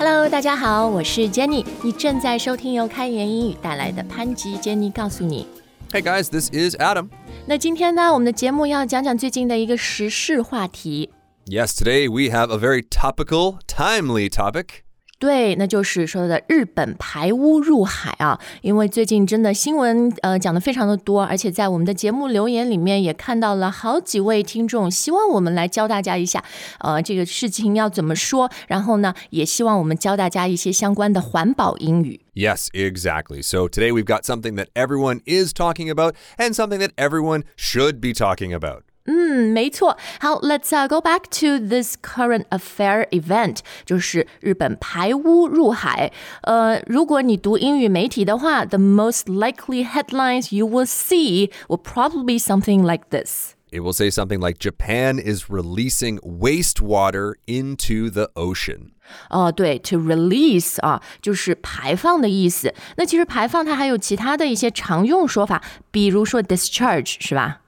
Hello，大家好，我是 Jenny，你正在收听由开言英语带来的潘吉 Jenny 告诉你。 Hey guys, this is Adam. 那今天呢，我们的节目要讲讲最近的一个时事话题。 Yes, today we have a very topical, timely topic. 对，那就是说的日本排污入海啊，因为最近真的新闻呃讲的非常的多，而且在我们的节目留言里面也看到了好几位听众希望我们来教大家一下，呃，这个事情要怎么说，然后呢，也希望我们教大家一些相关的环保英语。 Yes, exactly. So today we've got something that everyone is talking about and something that everyone should be talking about. 嗯，没错。好，Let's、uh, go back to this current affair event，就是日本排污入海。呃，如果你读英语媒体的话，the most likely headlines you will see will probably be something like this. It will say something like Japan is releasing wastewater into the ocean. 哦，对，to release 啊，就是排放的意思。那其实排放它还有其他的一些常用说法，比如说 discharge，是吧？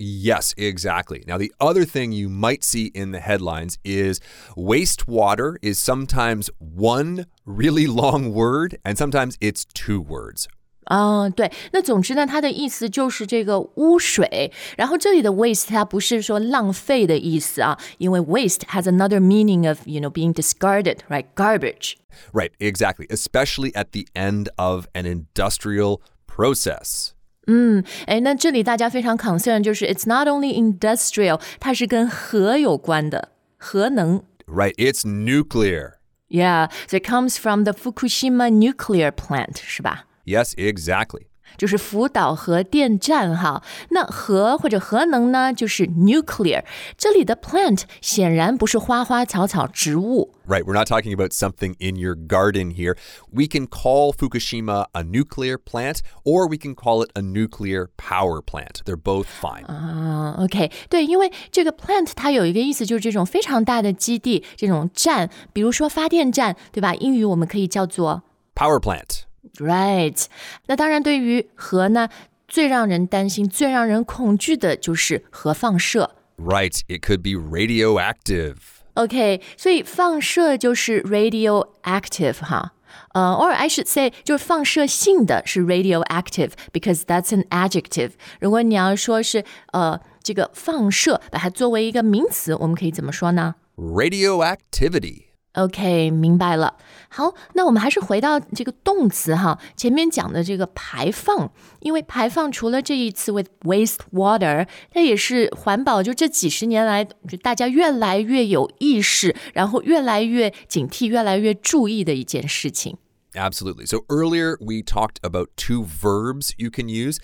Yes, exactly. Now, the other thing you might see in the headlines is wastewater is sometimes one really long word and sometimes it's two words. 哦，对，那总之呢，它的意思就是这个污水。然后这里的 waste 它不是说浪费的意思啊，因为 waste has another meaning of you know being discarded, right? Garbage. Right, exactly. Especially at the end of an industrial process. 哎，那这里大家非常 concern 就是 it's not only industrial，它是跟核有关的，核能。 Right, it's nuclear. Yeah, so it comes from the Fukushima nuclear plant，是吧？ Yes, exactly. 就是福岛核电站哈。那核或者核能呢，就是 nuclear。这里的 plant 显然不是花花草草植物。 Right, we're not talking about something in your garden here. We can call Fukushima a nuclear plant or we can call it a nuclear power plant. They're both fine. 啊，OK，对，因为这个 plant 它有一个意思，就是这种非常大的基地，这种站，比如说发电站，对吧？英语我们可以叫做 Power plant. right。那当然，对于核呢，最让人担心、最让人恐惧的就是核放射。 Right, it could be radioactive. OK，所以放射就是 radioactive 哈。呃、uh,，or I should say，就是放射性的是 radioactive，because that's an adjective。如果你要说是呃这个放射，把它作为一个名词，我们可以怎么说呢？ Radioactivity. OK，明白了。好，那我们还是回到这个动词哈，前面讲的这个排放，因为排放除了这一次 with wastewater，它也是环保，就这几十年来，就大家越来越有意识，然后越来越警惕、越来越注意的一件事情。 Absolutely. So earlier we talked about two verbs you can use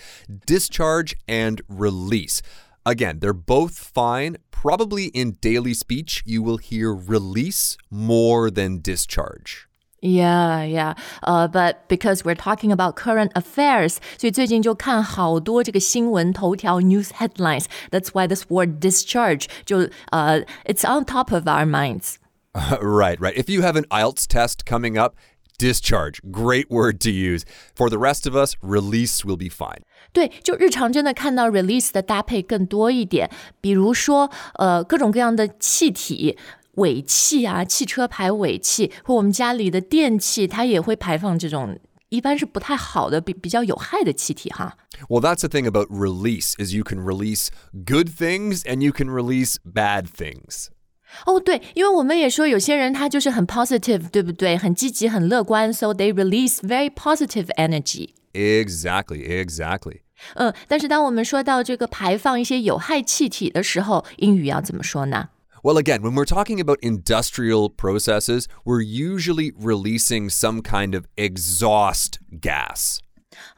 discharge and release. Again, they're both fine. Probably in daily speech, you will hear release more than discharge. Yeah, yeah. 呃、uh,，but because we're talking about current affairs，所以最近就看好多这个新闻头条 news headlines. That's why this word discharge 就呃、uh,，it's on top of our minds. right, right. If you have an IELTS test coming up, discharge, great word to use. For the rest of us, release will be fine. 对，就日常真的看到 release 的搭配更多一点，比如说呃各种各样的气体。尾气啊，汽车排尾气，或我们家里的电器，它也会排放这种一般是不太好的、比比较有害的气体哈。 Well, that's the thing about release is you can release good things and you can release bad things. 哦，对，因为我们也说有些人他就是很 positive，对不对？很积极、很乐观，so they release very positive energy。 Exactly, exactly. 嗯，但是当我们说到这个排放一些有害气体的时候，英语要怎么说呢？ Well, again, when we're talking about industrial processes, we're usually releasing some kind of exhaust gas.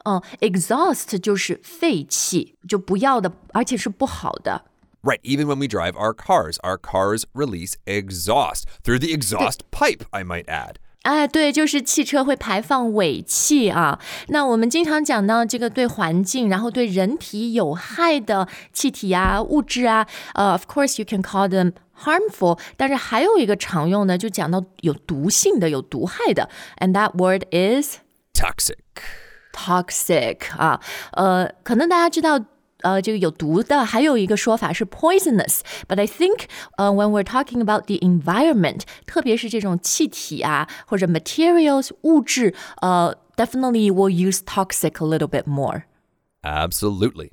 嗯，exhaust 就是废气，就不要的，而且是不好的。 Right, even when we drive our cars, our cars release exhaust through the exhaust pipe, I might add. 哎，对，就是汽车会排放尾气啊。那我们经常讲到这个对环境，然后对人体有害的气体啊、物质啊，呃、uh,，of course you can call them harmful。但是还有一个常用的，就讲到有毒性的、有毒害的，and that word is Toxic. toxic 啊。呃，可能大家知道呃，这个有毒的，还有一个说法是 poisonous。But I think, uh, when we're talking about the environment，特别是这种气体啊或者 materials 物质，呃，definitely will use toxic a little bit more. Absolutely.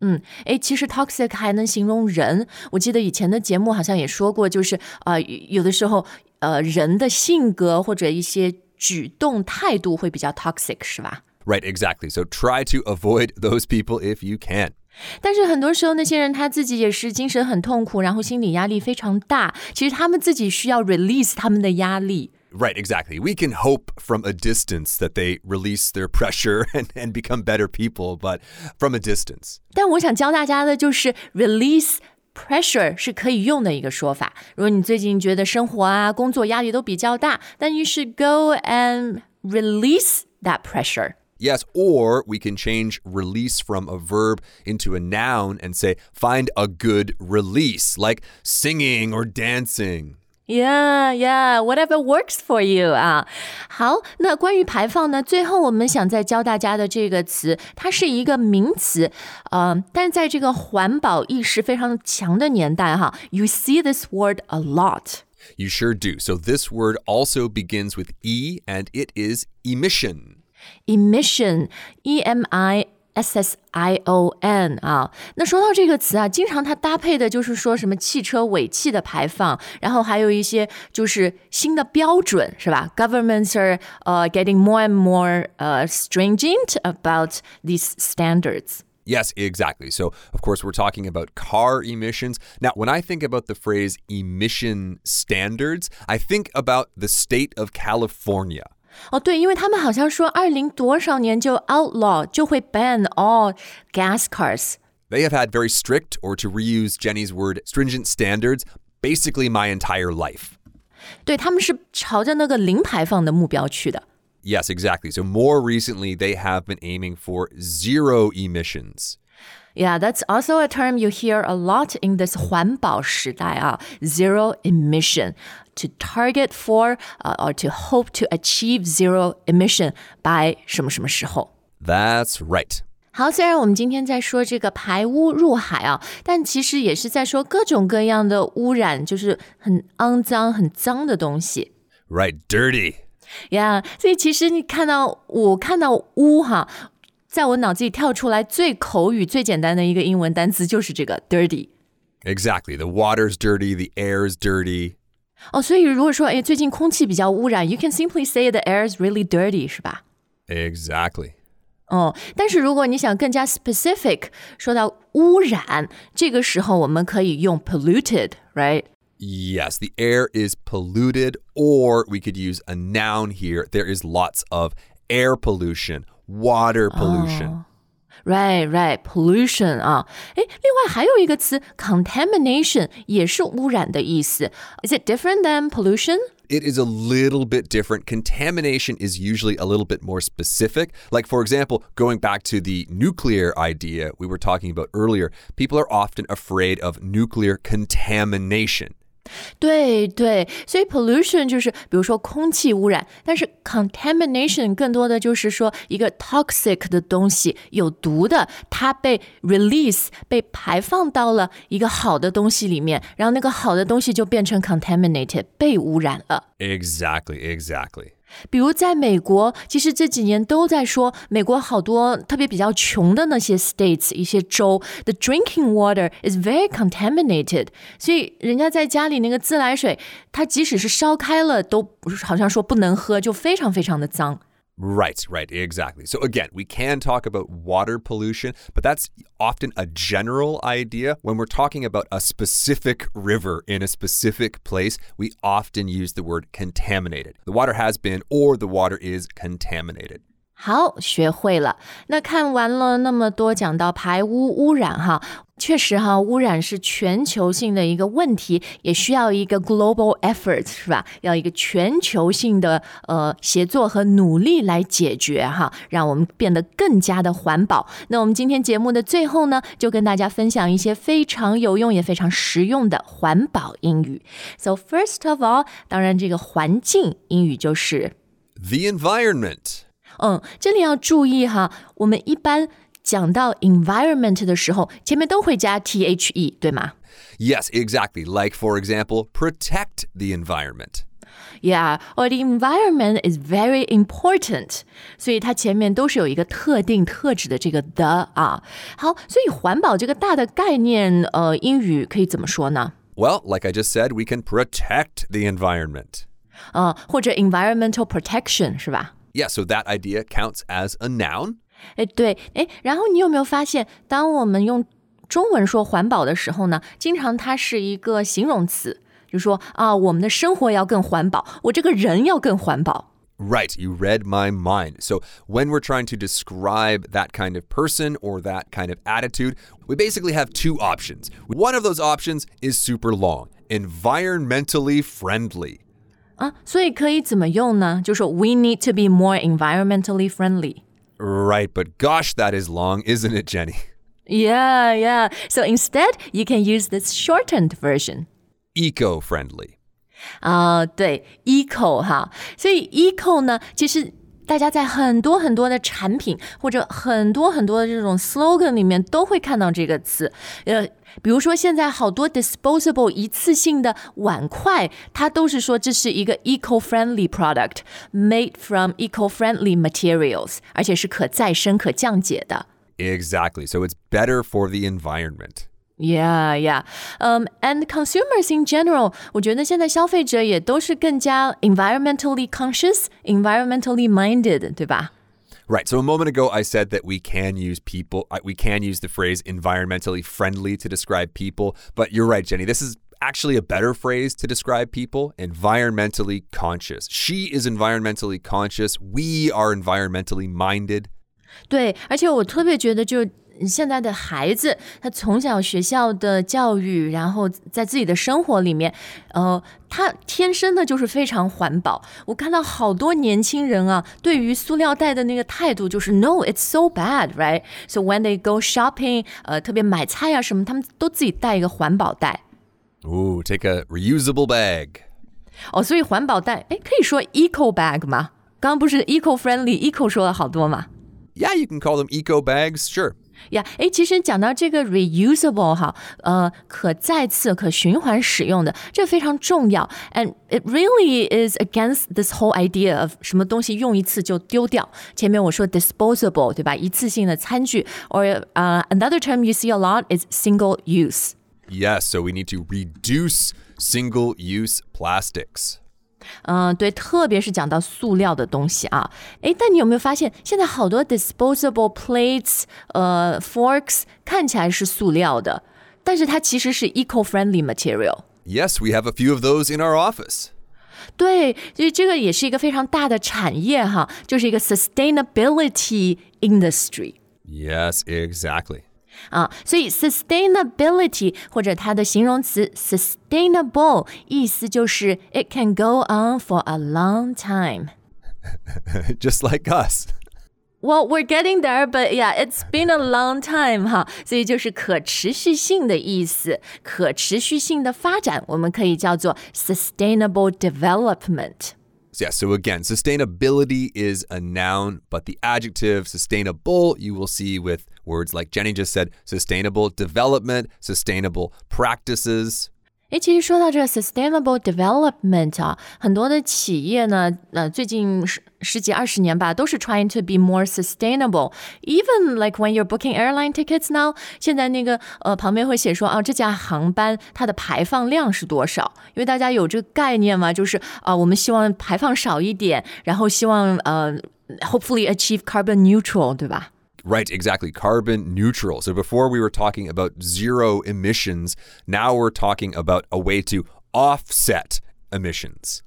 嗯，诶，其实 toxic 还能形容人。我记得以前的节目好像也说过，就是呃，有的时候呃，人的性格或者一些举动态度会比较 toxic，是吧？Right, exactly. So try to avoid those people if you can. 但是很多时候，那些人他自己也是精神很痛苦，然后心理压力非常大。其实他们自己需要 release 他们的压力。Right, exactly. We can hope from a distance that they release their pressure and, and become better people, but from a distance. 但我想教大家的就是 release pressure 是可以用的一个说法。如果你最近觉得生活啊、工作压力都比较大，then you should go and release that pressure. Yes, or we can change release from a verb into a noun and say find a good release, like singing or dancing. Yeah, yeah, whatever works for you 啊。好，那关于排放呢，最后我们想再教大家的这个词，它是一个名词，呃，但是在这个环保意识非常强的年代哈，you see this word a lot. You sure do. So this word also begins with E and it is emission emission, E M I S S I O N 啊，那说到这个词啊，经常它搭配的就是说什么汽车尾气的排放，然后还有一些就是新的标准，是吧？Governments are uh getting more and more uh stringent about these standards. Yes, exactly. So, of course, we're talking about car emissions. Now, when I think about the phrase emission standards, I think about the state of California. 哦，对，因为他们好像说二零多少年就 outlaw 就会 ban all gas cars。 They have had very strict, or to reuse Jenny's word, stringent standards basically my entire life. 对，他们是朝着那个零排放的目标去的。 Yes, exactly. So, more recently, they have been aiming for zero emissions. Yeah, that's also a term you hear a lot in this 环保时代啊，zero emission to target for uh, or to hope to achieve zero emission by 什么什么时候。 That's right. 好，虽然我们今天在说这个排污入海啊，但其实也是在说各种各样的污染，就是很肮脏、很脏的东西。 Right, dirty. 呀、所以其实你看到我看到污哈，在我脑子里跳出来最口语、最简单的一个英文单词就是这个 dirty。 Exactly. The water's dirty, the air's dirty. 哦，所以如果说哎最近空气比较污染，you can simply say the air is really dirty，是吧？ Exactly. 哦，但是如果你想更加 specific，说到污染，这个时候我们可以用 polluted，right？ Yes, the air is polluted, or we could use a noun here. There is lots of air pollution, water pollution. Right, right, pollution 啊，诶，另外还有一个词 contamination 也是污染的意思。Is it different than pollution? It is a little bit different. Contamination is usually a little bit more specific. Like, for example, going back to the nuclear idea we were talking about earlier, people are often afraid of nuclear contamination. 对对，所以 pollution 就是比如说空气污染，但是 contamination 更多的就是说一个 toxic 的东西有毒的，它被 release 被排放到了一个好的东西里面，然后那个好的东西就变成 contaminated 被污染了。Exactly, exactly. 比如在美国，其实这几年都在说，美国好多特别比较穷的那些 states 一些州，the drinking water is very contaminated，所以人家在家里那个自来水，它即使是烧开了，都好像说不能喝，就非常非常的脏。Right, right, exactly. So again, we can talk about water pollution, but that's often a general idea. When we're talking about a specific river in a specific place, we often use the word contaminated. The water has been or the water is contaminated. 好，学会了。那看完了那么多讲到排污污染哈，确实哈，污染是全球性的一个问题，也需要一个 global effort 是吧？要一个全球性的呃协作和努力来解决哈，让我们变得更加的环保。那我们今天节目的最后呢，就跟大家分享一些非常有用也非常实用的环保英语。So first of all，当然这个环境英语就是。The environment. 嗯，这里要注意哈，我们一般 讲到 environment 的时候，前面都会加 the，对吗 Yes, exactly. Like, for example, protect the environment. Yeah, or the environment is very important，所以它前面都是有一个特定特指的这个 the 啊。好，所以环保这个大的概念，呃，英语可以怎么说呢？ Well, like I just said, we can protect the environment. 呃，或者 environmental protection 是吧？ Yeah, so that idea counts as a noun. 哎，对，哎，然后你有没有发现，当我们用中文说环保的时候呢，经常它是一个形容词，就说啊，我们的生活要更环保，我这个人要更环保。 Right, you read my mind. So, when we're trying to describe that kind of person or that kind of attitude, we basically have two options. One of those options is super long environmentally friendly. 啊，所以可以怎么用呢？就说 we need to be more environmentally friendly。 Right, but gosh, that is long, isn't it, Jenny? Yeah, yeah. So instead, you can use this shortened version. Eco friendly. 啊、对，eco 哈，所以 eco 呢，其实 大家在很多很多的产品或者很多很多的这种 slogan 里面都会看到这个词。呃，比如说现在好多 disposable 一次性的碗筷，它都是说这是一个 eco-friendly product made from eco-friendly materials，而且是可再生、可降解的。 Exactly. So, it's better for the environment. Yeah, yeah. Um, and consumers in general, 我觉得现在消费者也都是更加 environmentally conscious, environmentally minded, 对吧？ Right. So a moment ago, I said that we can use people, uh, we can use the phrase environmentally friendly to describe people. But you're right, Jenny. This is actually a better phrase to describe people environmentally conscious. She is environmentally conscious. We are environmentally minded. 对，而且我特别觉得，就 现在的孩子，他从小学校的教育，然后在自己的生活里面，呃，他天生的就是非常环保。我看到好多年轻人啊，对于塑料袋的那个态度就是 “No, it's so bad, right?” So when they go shopping，呃，特别买菜啊什么，他们都自己带一个环保袋。 Ooh, take a reusable bag. 哦，所以环保袋，哎，可以说 eco bag 吗？刚刚不是 eco friendly，eco 说了好多嘛？ Yeah, you can call them eco bags, sure. 呀，哎，其实讲到这个 reusable 哈，呃，可再次、可循环使用的，这非常重要。And it really is against this whole idea of 什么东西用一次就丢掉。前面我说 disposable 对吧？一次性的餐具，or 呃、another term you see a lot is single use。 Yes, so we need to reduce single use plastics. 嗯，对，特别是讲到塑料的东西啊，诶，但你有没有发现，现在好多 disposable plates、呃 forks 看起来是塑料的，但是它其实是 eco-friendly material。 Yes, we have a few of those in our office. 对，所以这个也是一个非常大的产业哈，就是一个 sustainability industry。 Yes, exactly. 啊，所以 sustainability 或者它的形容词 sustainable 意思就是 it can go on for a long time。 Just like us. Well, we're getting there, but yeah, it's been a long time 哈，所以就是可持续性的意思，可持续性的发展，我们可以叫做 sustainable development。 Yeah, so again, sustainability is a noun, but the adjective sustainable you will see with words like Jenny just said sustainable development, sustainable practices. 诶，其实说到这个 sustainable development 啊，很多的企业呢，呃，最近十十几二十年吧，都是 trying to be more sustainable. Even like when you're booking airline tickets now，现在那个呃旁边会写说啊，这架航班它的排放量是多少？因为大家有这个概念嘛，就是啊，我们希望排放少一点，然后希望呃，hopefully achieve carbon neutral，对吧？Right, exactly. Carbon neutral. So before we were talking about zero emissions, now we're talking about a way to offset emissions.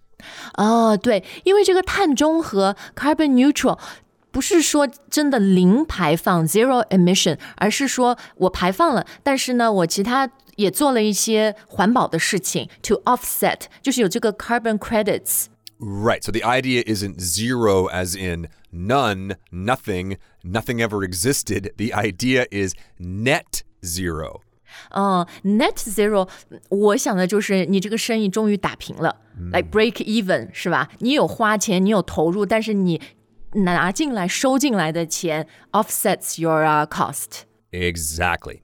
哦，对，因为这个碳中和 carbon neutral 不是说真的零排放 zero emission，而是说我排放了，但是呢，我其他也做了一些环保的事情 to offset，就是有这个 carbon credits。 Right. So the idea isn't zero as in none, nothing, nothing ever existed. The idea is net zero. 嗯，net zero，我想的就是你这个生意终于打平了、l i k e break even 是吧？你有花钱，你有投入，但是你 拿进来、收进来的钱 offsets your、uh, cost。 Exactly.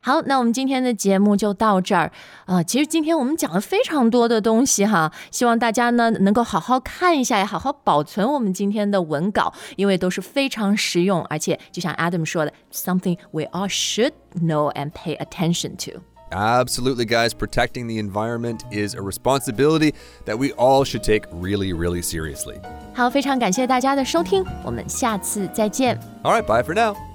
好，那我们今天的节目就到这儿啊、呃其实今天我们讲了非常多的东西哈，希望大家呢能够好好看一下，也好好保存我们今天的文稿，因为都是非常实用，而且就像 Adam 说的，something we all should know and pay attention to。Absolutely, guys. Protecting the environment is a responsibility that we all should take really, really seriously. 好，非常感谢大家的收听，我们下次再见。All right, bye for now.